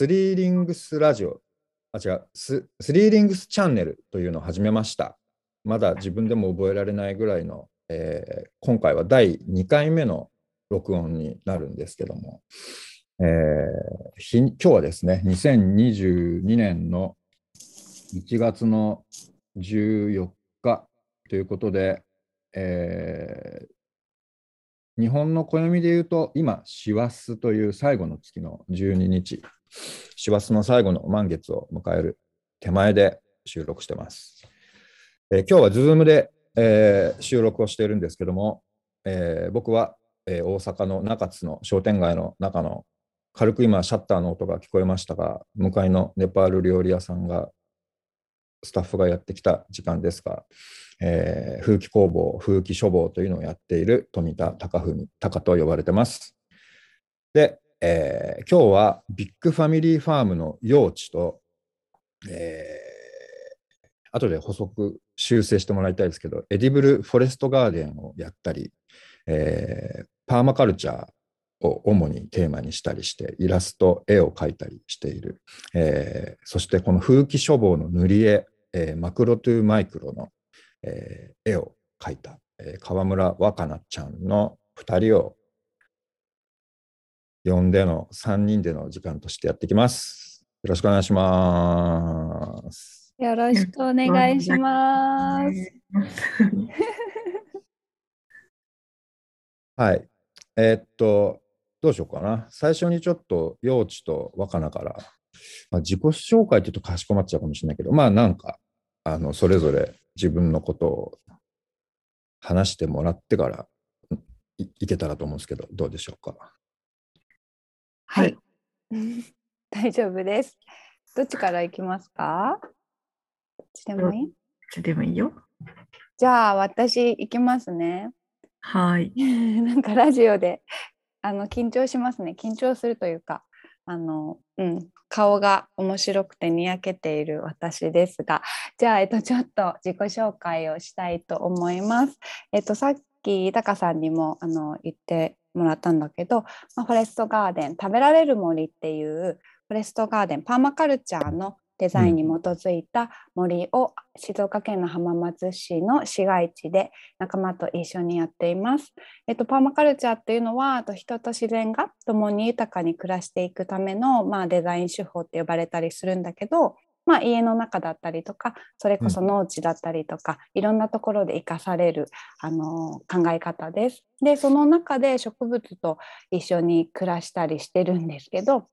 スリーリングスラジオ、あ、違う。ス、スリーリングスチャンネルというのを始めました。まだ自分でも覚えられないぐらいの、えー今回は第2回目の録音になるんですけども、えー今日はですね、2022年の1月の14日ということで、えー日本の暦で言うと、今、師走という最後の月の12日、師走の最後の満月を迎える手前で収録してます。えー今日は Zoom で、えー収録をしているんですけども、えー僕は、えー大阪の中津の商店街の中の軽く今シャッターの音が聞こえましたが、向かいのネパール料理屋さんがスタッフがやってきた時間ですが、えー風紀工房、風紀書房というのをやっている富田貴文、貴と呼ばれてます。で、えー今日はビッグファミリーファームの用地と、えー後で補足修正してもらいたいですけど、 edible forest garden をやったり、えーパーマカルチャーを主にテーマにしたりして、イラスト、絵を描いたりしている。えーそしてこの冨貴書房の塗り絵、えー MACRO to MICRO の、えー絵を描いた、えー川村若菜ちゃんの2人を呼んでの3人での時間としてやっていきます。よろしくお願いします。よろしくお願いします。はい。えーっと、どうしようかな。最初にちょっと、幼稚と若菜から、まあ、自己紹介って言うとかしこまっちゃうかもしれないけど、まあなんか、あの、それぞれ自分のことを話してもらってからいいけたらと思うんですけど、どうでしょうか？はい。大丈夫です。どっちから行きますか？どっちでもいい？いつでもいいよ。じゃあ私行きますね。はい。なんかラジオであの緊張しますね。緊張するというか、あの、うん、顔が面白くてにやけている私ですが、じゃあ、えっと、ちょっと自己紹介をしたいと思います。えっと、さっき、タカさんにもあの言ってもらったんだけど、まあ、フォレストガーデン、食べられる森っていうフォレストガーデン、パーマカルチャーのデザインに基づいた森を静岡県の浜松市の市街地で仲間と一緒にやっています。えっと、パーマカルチャーっていうのはと人と自然が共に豊かに暮らしていくための、まあ、デザイン手法って呼ばれたりするんだけど、まあ、家の中だったりとかそれこそ農地だったりとか、いろんなところで生かされるあの考え方です。でその中で植物と一緒に暮らしたりしてるんですけど、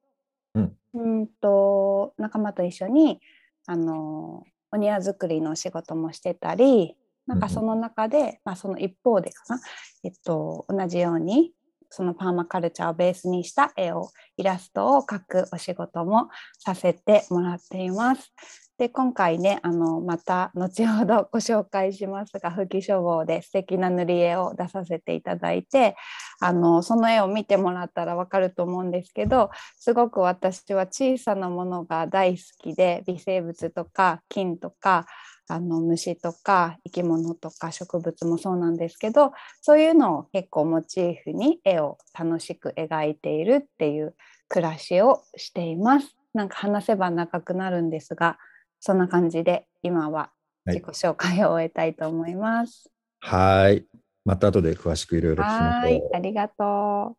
うん。うんと仲間と一緒にあのお庭作りの仕事もしてたりなんかその中で、まあ、その一方でかな、えっと、同じようにそのパーマカルチャーをベースにした絵をイラストを描くお仕事もさせてもらっています。で今回ねあのまた後ほどご紹介しますが吹き書房で素敵な塗り絵を出させていただいてあのその絵を見てもらったらわかると思うんですけどすごく私は小さなものが大好きで微生物とか菌とかあの虫とか生き物とか植物もそうなんですけどそういうのを結構モチーフに絵を楽しく描いているっていう暮らしをしています。なんか話せば長くなるんですがそんな感じで今は自己紹介を終えたいと思います。はい。また後で詳しくいろいろ聞きまはい、しょありがと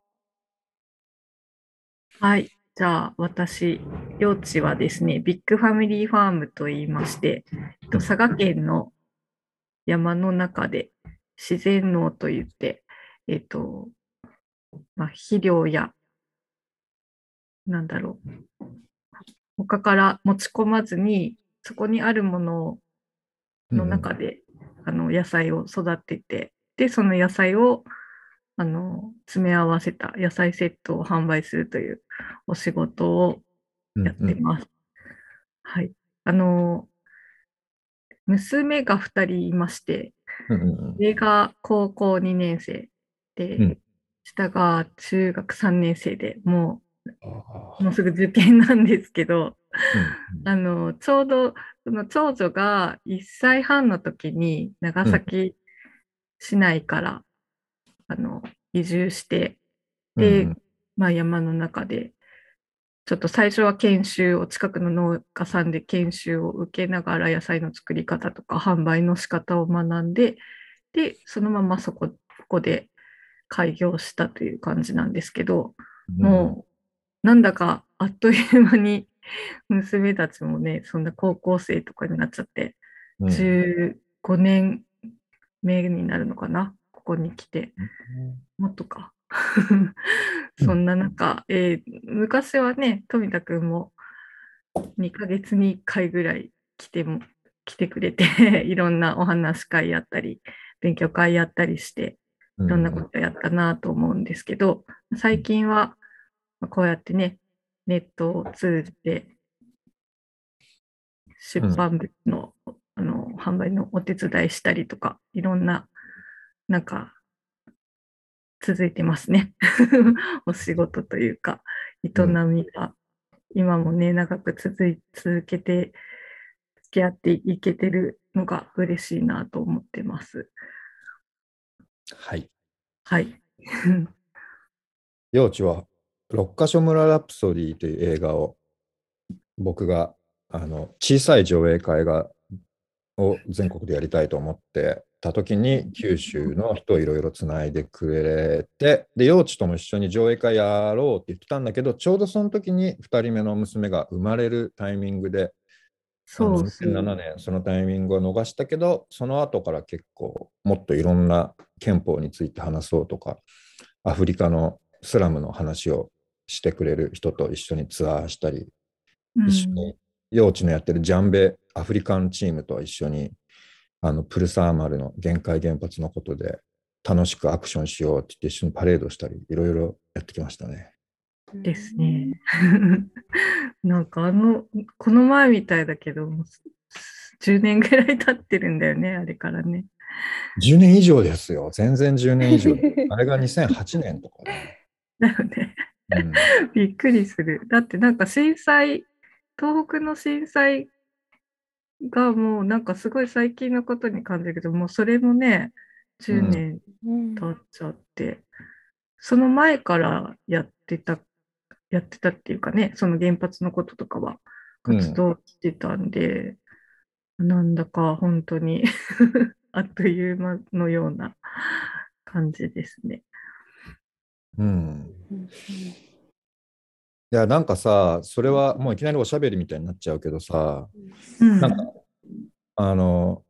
はい。じゃあ、私、幼稚はですね、ビッグファミリーファームと言いまして、えっと佐賀県の山の中で自然農といって、えっと、まあ、肥料や、なんだろう、他から持ち込まずに、そこにあるものう。の中で、あの野菜を育てて、で、その野菜をあの詰め合わせた野菜セットを販売するというお仕事をうんやってます。はい。あの、娘が2人いまして、うんうんうん。上が高校2年生で、うん。下が中学3年生でもあう、もうすぐ受験なんですけど、ーあのちょうどその長女が1歳半の時に長崎市内から、あの移住して、うんで、うん。まあ、山の中でちょっと最初は研修を近くの農家さんで研修を受けながら野菜の作り方とか販売の仕方を学んででそのままそこここで開業したという感じなんですけど、もうなんだかあっという間に 娘たちもねそんな高校生とかになっちゃって、うん、15年目になるのかなここに来てもっとか。そんな中、えー昔はね、富田くんも2ヶ月に1回ぐらい来ても来てくれて、いろんなお話会やったり、勉強会やったりして、いろんなことやったなと思うんですけど、最近はまあこうやってね、ネットを通じて出版物の,、あの販売のお手伝いしたりとか、いろんな、なんか、続いてますね。お仕事というか、営みが、今もね、長く続い続けて、付き合っていけてるのが嬉しいなと思ってます。はい。はい。幼稚は六ヶ所村ラプソディという映画を僕があの小さい上映会がを全国でやりたいと思ってた時に九州の人をいろいろつないでくれてで幼稚とも一緒に上映会やろうって言ってたんだけどちょうどその時に2人目の娘が生まれるタイミングでそうそう2007年そのタイミングを逃したけどその後から結構もっといろんな憲法について話そうとかアフリカのスラムの話をしてくれる人と一緒にツアーしたり、うん。一緒に幼稚のやってるジャンベアフリカンチームと一緒にあのプルサーマルの限界原発のことで楽しくアクションしようって言って一緒にパレードしたりいろいろやってきましたね。ですね。なんかあの、この前みたいだけど、もう10年ぐらい経ってるんだよね、あれからね。10年以上ですよ。全然10年以上。あれが2008年とかね。だよね。うん びっくりする。だってなんか震災、東北の震災がもうなんかすごい最近のことに感じるけど、もうそれもね、10年うん。経っちゃって、その前からやってた、やってたっていうかね、その原発のこととかは活動してたんで、なんだか本当に あっという間のような感じですね。うん。うんいや、なんかさ、それはもういきなりおしゃべりみたいになっちゃうけどさ、うん。なんか、あの、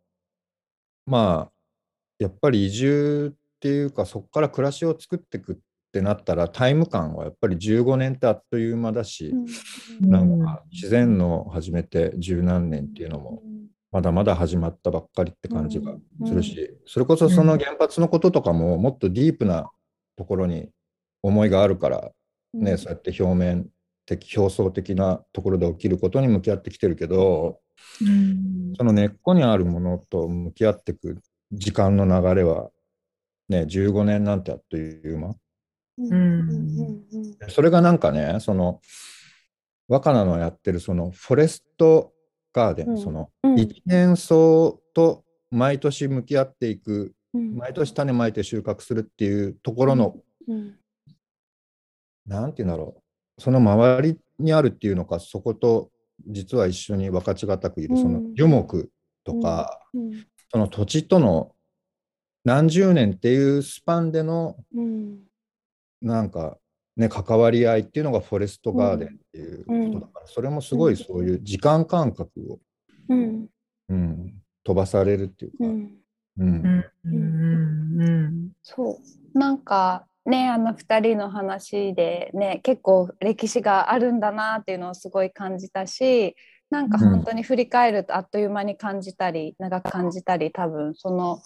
まあ、やっぱり移住っていうか、そこから暮らしを作っていくってなったら、タイム感はやっぱり15年ってあっという間だし、うん。なんか自然の始めて十何年っていうのも、まだまだ始まったばっかりって感じがするし、それこそその原発のこととかも、もっとディープなところに思いがあるから、ね、そうやって表面的、表層的なところで起きることに向き合ってきてるけど、うん。その根っこにあるものと向き合っていく時間の流れは、ね、15年なんてあっという間。ん。それがなんかね、その若菜のやってるそのフォレストガーデン、うん。そのうん。一年草と毎年向き合っていく、毎年種まいて収穫するっていうところの、なんていうんだろう、その周りにあるっていうのか、そこと実は一緒に分かちがたくいる、うん。その樹木とか、その土地との何十年っていうスパンでのなんかね、関わり合いっていうのがフォレストガーデンっていうことだから、それもすごいそういう時間感覚を、うん、飛ばされるっていうか、うん。うん。うん。うん。そう。なんかねあの2人の話でね結構歴史があるんだなっていうのをすごい感じたしなんか本当に振り返るとあっという間に感じたり、長く感じたり多分その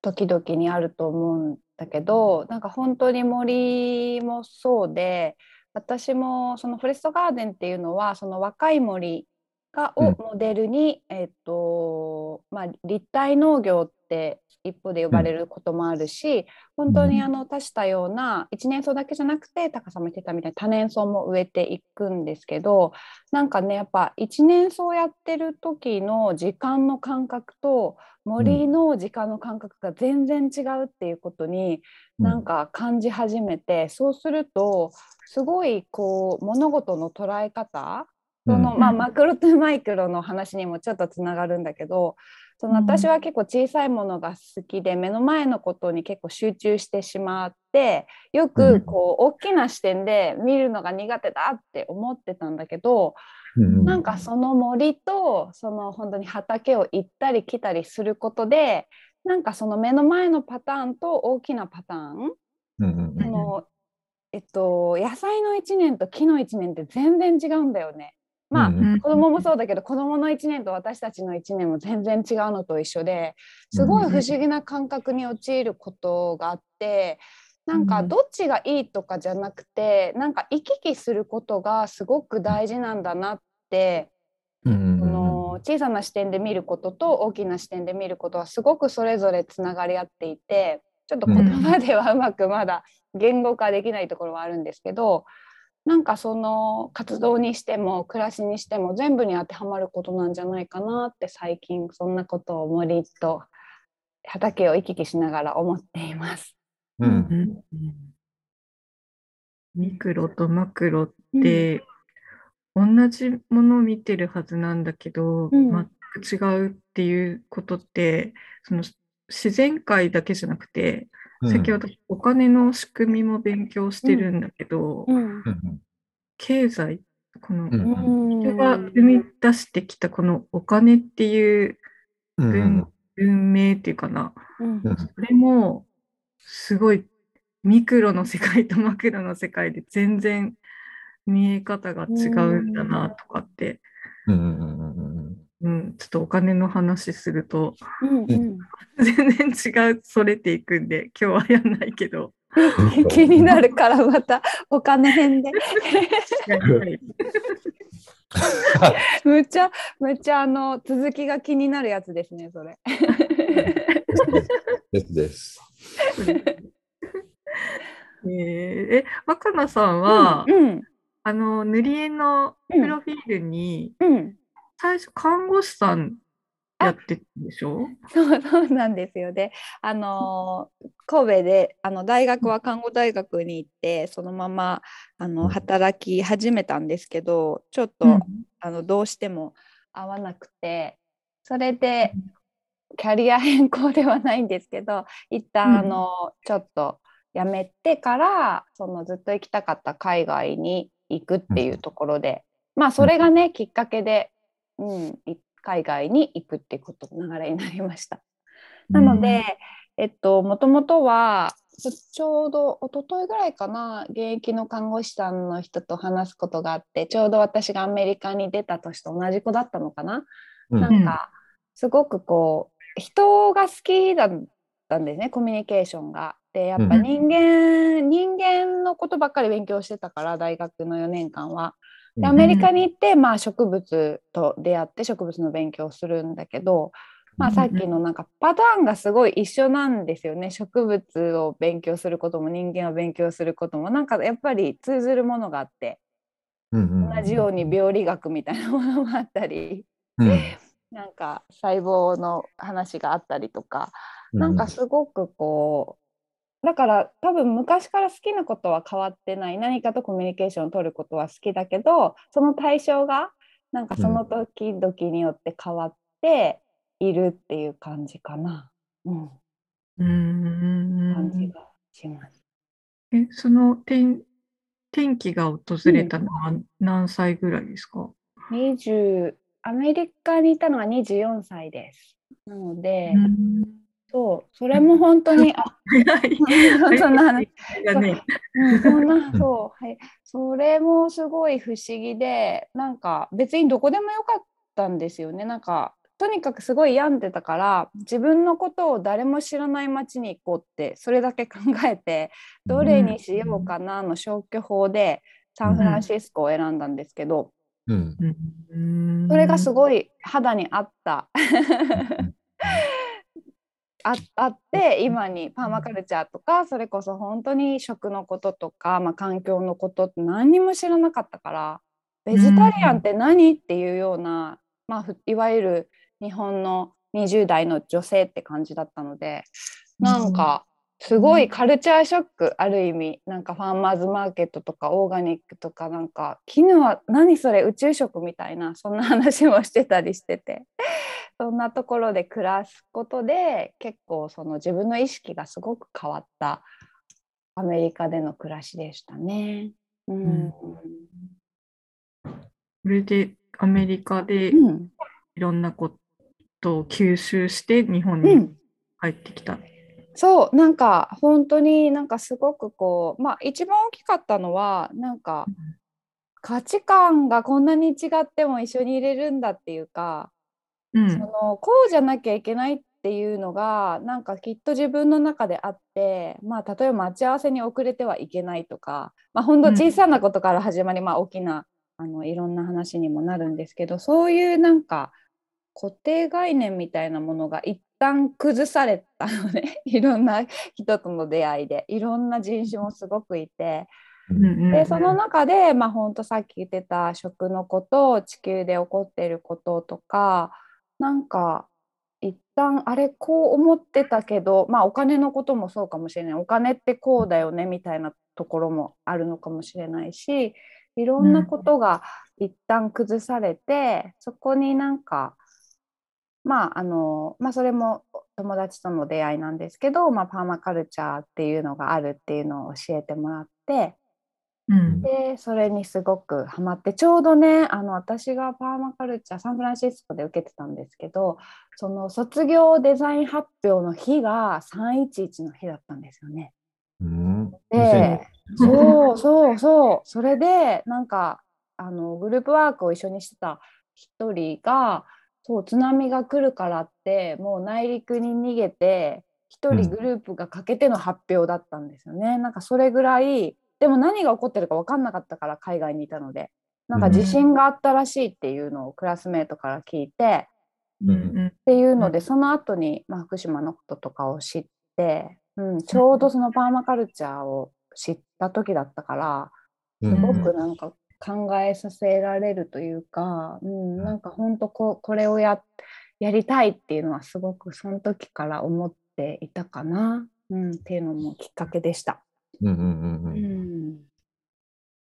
時々にあると思うんだけどなんか本当に森もそうで私もそのフォレストガーデンっていうのはその若い森がをモデルに、えっとまあ、立体農業って一歩で呼ばれることもあるし、本当にあの多種多様な一年草だけじゃなくて高さも言ってたみたいに多年草も植えていくんですけどなんかねやっぱ一年草やってる時の時間の感覚と森の時間の感覚が全然違うっていうことになんか感じ始めて、そうするとすごいこう物事の捉え方その、まあ、マクロとマイクロの話にもちょっとつながるんだけどその私は結構小さいものが好きで目の前のことに結構集中してしまってよくこう大きな視点で見るのが苦手だって思ってたんだけどなんかその森とその本当に畑を行ったり来たりすることでなんかその目の前のパターンと大きなパターン、そのえっと、野菜の1年と木の1年って全然違うんだよね。まあ、子供もそうだけど子供の1年と私たちの1年も全然違うのと一緒ですごい不思議な感覚に陥ることがあってなんかどっちがいいとかじゃなくてなんか行き来することがすごく大事なんだなってその小さな視点で見ることと大きな視点で見ることはすごくそれぞれつながり合っていてちょっと言葉ではうまくまだ言語化できないところはあるんですけどなんかその活動にしても暮らしにしても全部に当てはまることなんじゃないかなって最近そんなことを森と畑を行き来しながら思っています。うん、ミクロとマクロって、同じものを見てるはずなんだけど、うん、全く違うっていうことってその自然界だけじゃなくて最近私お金の仕組みも勉強してるんだけど、経済この人が生み出してきたこのお金っていう文,、文明っていうかな、それもすごいミクロの世界とマクロの世界で全然見え方が違うんだなとかって、うん、ちょっとお金の話すると、うんうん、全然違うそれていくんで今日はやんないけど。気になるからまたお金編で。むっちゃむっちゃあの続きが気になるやつですねそれ。で すです。えー、え若菜さんは、うんうん、あの塗り絵のプロフィールに、うん、最初看護師さんやってるでしょ？そうそうなんですよ。であの神戸であの大学は看護大学に行ってそのままあの働き始めたんですけどちょっと、うん、あのどうしても合わなくてそれでキャリア変更ではないんですけど一旦あの、うん、ちょっと辞めてからそのずっと行きたかった海外に行くっていうところで、まあそれがねきっかけでうん、海外に行くってこと流れになりました。なので、えっと、もともとはちょうど一昨日ぐらいかな現役の看護師さんの人と話すことがあってちょうど私がアメリカに出た年と同じ子だったのかな、うん、なんかすごくこう人が好きだったんですねコミュニケーションが。でやっぱ人間、うん、人間のことばっかり勉強してたから大学の4年間は。でアメリカに行って、まあ、植物と出会って植物の勉強をするんだけど、まあ、さっきのなんかパターンがすごい一緒なんですよね。植物を勉強することも人間を勉強することも。なんかやっぱり通ずるものがあって、同じように病理学みたいなものもあったり、うん、なんか細胞の話があったりとか、なんかすごくこだから多分昔から好きなことは変わってない何かとコミュニケーションを取ることは好きだけどその対象がなんかその時々によって変わっているっていう感じかな。うん、うん感じがします。えその転転機が訪れたのは何歳ぐらいですか、うん、?20 アメリカにいたのは24歳です。なので、うんそう、それも本当に、あ、そんな話。そんな、そう、はい。それもすごい不思議で、なんか別にどこでもよかったんですよね。なんか、とにかくすごい病んでたから自分のことを誰も知らない街に行こうってそれだけ考えてどれにしようかなの消去法でサンフランシスコを選んだんですけど、うんうんそれがすい。ごい肌に合ったああって今にパーマカルチャーとかそれこそ本当に食のこととか、まあ、環境のことって何にも知らなかったからベジタリアンって何っていうような、まあ、ふいわゆる日本の20代の女性って感じだったのでなんかすごいカルチャーショックある意味なんかファーマーズマーケットとかオーガニックとかなんか絹は何それ宇宙食みたいなそんな話もしてたりしててそんなところで暮らすことで結構その自分の意識がすごく変わったアメリカでの暮らしでしたね。うん。うん。それでアメリカでうん。いろんなことを吸収して日本にうん。帰ってきた。そうなんか本当になんかすごくこうまあ一番大きかったのはなんか価値観がこんなに違っても一緒に入れるんだっていうか、うん。そのこうじゃなきゃいけないっていうのがなんかきっと自分の中であってまあ例えば待ち合わせに遅れてはいけないとかまあ本当小さなことから始まり、まあ大きなあのいろんな話にもなるんですけどそういうなんか固定概念みたいなものが一旦崩されたのね いろんな人との出会いでいろんな人種もすごくいてうんうんでその中でまあ本当さっき言ってた食のこと地球で起こっていることとかなんか一旦あれこう思ってたけどまあお金のこともそうかもしれない。お金ってこうだよねみたいなところもあるのかもしれないしいろんなことが一旦崩されて、そこになんかまああのまあそれも友達との出会いなんですけど、まあ、パーマカルチャーっていうのがあるっていうのを教えてもらってうん。でそれにすごくハマってちょうどねあの私がパーマカルチャーサンフランシスコで受けてたんですけどその卒業デザイン発表の日が311の日だったんですよね。うん。でそうそうそう。それでなんかあのグループワークを一緒にしてた一人がそう津波が来るからってもう内陸に逃げて一人グループがかけての発表だったんですよね。なんかそれぐらいでも何が起こってるか分かんなかったから海外にいたのでなんか地震があったらしいっていうのをクラスメートから聞いて、うん。うんっていうので、うん。その後に、まあ、福島のこととかを知って、うん、ちょうどそのパーマカルチャーを知った時だったからうん。すごくなんか考えさせられるというか、うん、なんか本当ここれをややりたいっていうのはすごくその時から思っていたかな、うん、っていうのもきっかけでした。うんうんうんううんん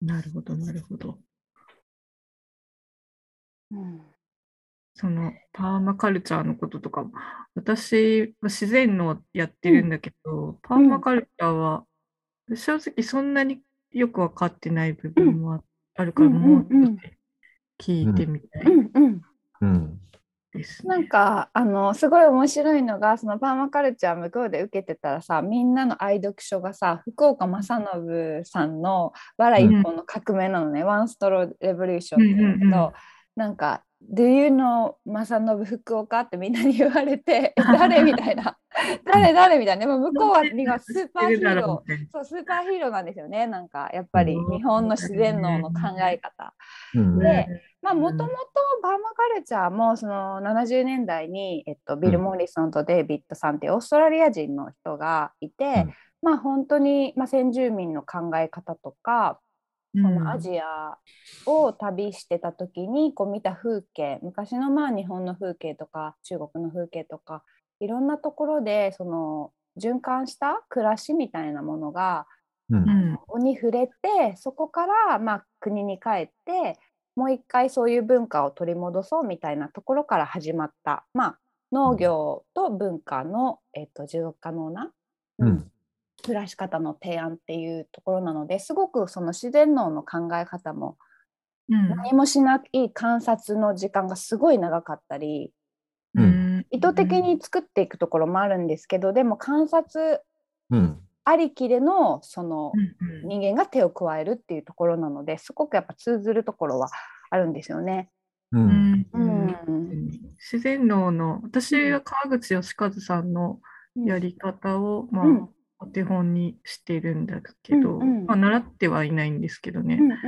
なるほど、なるほど。うん。そのパーマカルチャーのこととかも、私は自然のやってるん。だけど、パーマカルチャーは正直そんなによく分かってない部分もああるから、うん。もうっと聞いてみたい。うんうん。うんです。ね。なんかあのすごい面白いのがそのパーマカルチャー向こうで受けてたらさみんなの愛読書がさ福岡正信さんの「バラ一本の革命」なのね、ワンストローレボリューションっていうんだけど、うんうんうん。なんか「Do you know 正信福岡?」ってみんなに言われて「誰?」みたいな「誰誰?」みたいな？でも向こうはスーパーヒーローー。そうスーパーヒーローなんですよねなんかやっぱりうん日本の自然農の考え方。うんでもともとバーマカルチャーもその70年代に、えっと、ビル・モリソンとデイビッドさんってオーストラリア人の人がいて、うんまあ本当に、まあ、先住民の考え方とか、うんこのアジアを旅してた時にこう見た風景昔のまあ日本の風景とか中国の風景とかいろんなところでその循環した暮らしみたいなものがうん。うん。に触れてそこからまあ国に帰ってもう一回そういう文化を取り戻そうみたいなところから始まった、まあ、農業と文化の、えっと持続可能な、うんうん暮らし方の提案っていうところなのですごくその自然農の考え方もうん。何もしない観察の時間がすごい長かったりうん。意図的に作っていくところもあるんですけどでも観察うん。ありきでのその人間が手を加えるっていうところなのですごくやっぱ通ずるところはあるんですよね。ううん。んうん。自然農の私は川口義和さんのやり方を、まあうんお手本にしてるんだけど、うんうんまあ、習ってはいないんですけどね、うんうん。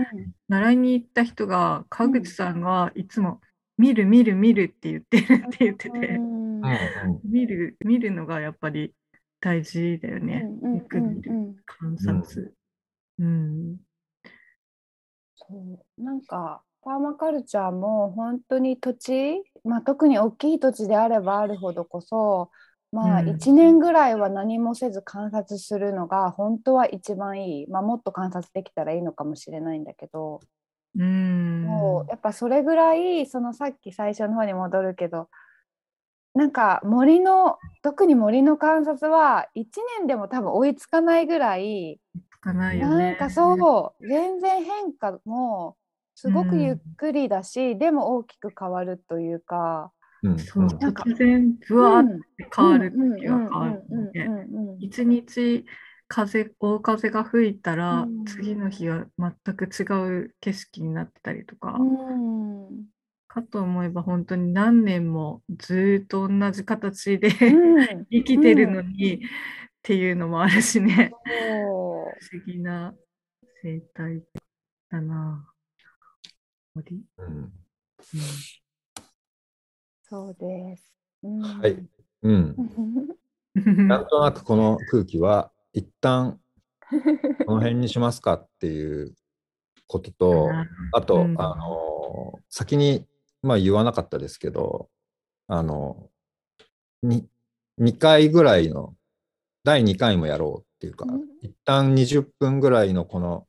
習いに行った人が川口さんがいつも「見る見る見る」って言ってるって言ってて、うんうん。見る見るのがやっぱり大事だよね、うんうんうんうん。観察。うん。そう。なんかパーマカルチャーも本当に土地、まあ、特に大きい土地であればあるほどこそまあうん。1年ぐらいは何もせず観察するのが本当は一番いい、まあ、もっと観察できたらいいのかもしれないんだけど、うん。もうやっぱそれぐらいそのさっき最初の方に戻るけどなんか森の特に森の観察は1年でも多分追いつかないぐらいつかないよね。なんかそう全然変化もすごくゆっくりだし、でも大きく変わるというか、うんそううん。なんか突然ぶわーっうんて変わる時は変わるので一日風大風が吹いたら、うん。次の日は全く違う景色になってたりとか、うん。うんかと思えば本当に何年もずーっと同じ形でうん。生きてるのに、っていうのもあるしね。不思議な生態だな。森？うん。うんそうです。うんはい。うん。なんとなくこの空気は一旦 この辺にしますかっていうことと、あと、うんあの先に、まあ、言わなかったですけど、あのに2回ぐらいの第2回もやろうっていうか、うん一旦20分ぐらいのこの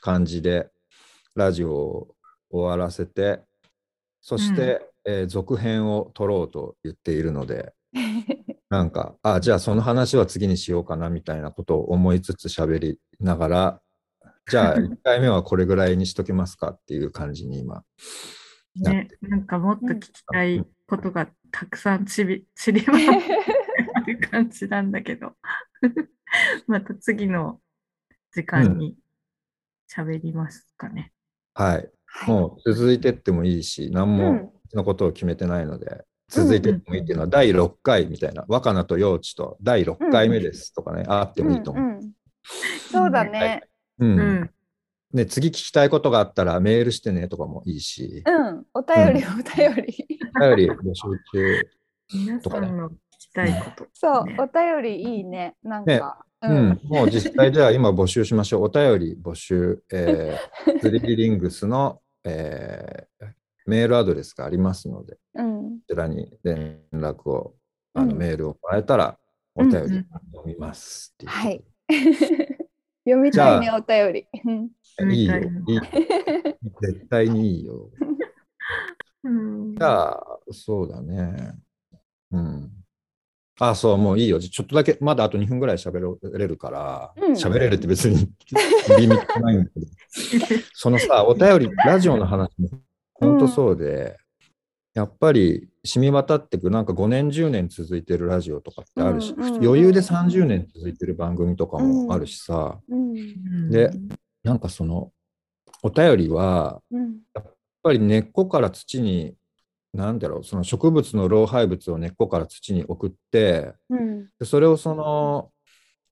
感じでラジオを終わらせてそして、えー続編を撮ろうと言っているので なんかあじゃあその話は次にしようかなみたいなことを思いつつ喋りながらじゃあ 1回目はこれぐらいにしときますかっていう感じに今ねて、なんかもっと聞きたいことがたくさんちび散りばめてある感じなんだけど、また次の時間に喋りますかね。はい。もう続いてってもいいし何もうんのことを決めてないので、続いてもいいっていうのは第6回みたいな若菜と幼稚と第6回目ですとかね、あってもいいと思う。うんうんそうだね。うんうん。ね、次聞きたいことがあったらメールしてねとかもいいし、うん、お便り、お便り。お便り募集中。皆さんの聞きたいこと。そう、ねお便りいいね。なんねか。うん、もう実際じゃあ今募集しましょう。お便り募集、えー、スリリリングスの、えーメールアドレスがありますので、こうん。ちらに連絡を、あのうんメールをもらえたらお便り読みますっていうことではい。読みたいね、お便り。うんいいよ読みたい。いい絶対にいいよ。うんじゃあ、そうだね。うん。あ、そう、もういいよ。ちょっとだけ、まだあと2分ぐらい喋れるから、うん喋れるって別にリミットないんだけど、そのさ、お便り、ラジオの話も本当そうで、やっぱり染み渡ってく、なんか5年、10年続いてるラジオとかってあるし、うんうんうん余裕で30年続いてる番組とかもあるしさ、うん。でなんかその、お便りは、うん。やっぱり根っこから土に、なんだろう、その植物の老廃物を根っこから土に送って、うん。でそれをその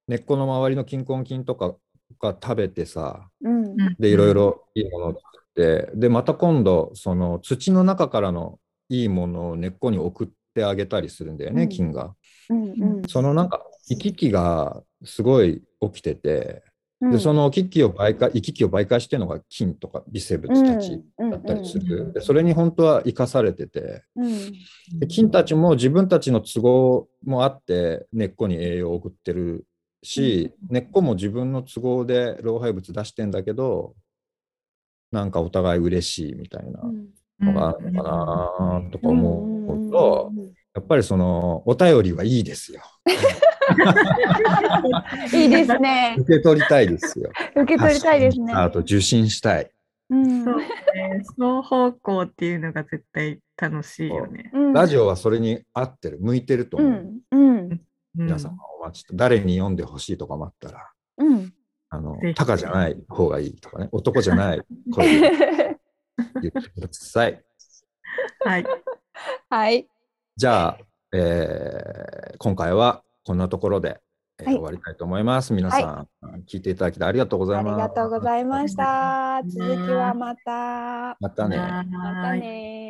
根っこの周りの菌根菌とかが食べてさ、うん。で、いろいろいいものを作って、で、また今度、その土の中からのいいものを根っこに送ってあげたりするんだよね、うん菌が。うん。そのなんか行き来がすごい起きてて、うん。でその行き来を媒介行き来を媒介してるのが菌とか微生物たちだったりする。でそれに本当は生かされてて、うん。で菌たちも自分たちの都合もあって根っこに栄養を送ってるし、根っこも自分の都合で老廃物出してんだけどなんかお互い嬉しいみたいなのがあるのかなとか思うと、やっぱりそのお便りはいいですよ。いいですね。受け取りたいですよ。受け取りたいですね。あと受信したい。うんそうね。双方向っていうのが絶対楽しいよね。うんラジオはそれに合ってる、向いてるとう思う。ん。うん。皆様お待ち誰に読んでほしいとかもあったら、うん。あのタカじゃない方がいいとかね、男じゃない声で 言ってください。はい。はい。じゃあ、えー今回はこんなところで、はいえー終わりたいと思います。皆さん、聞いていただきありがとうございます。ありがとうございました。続きはまた。またね。はまたね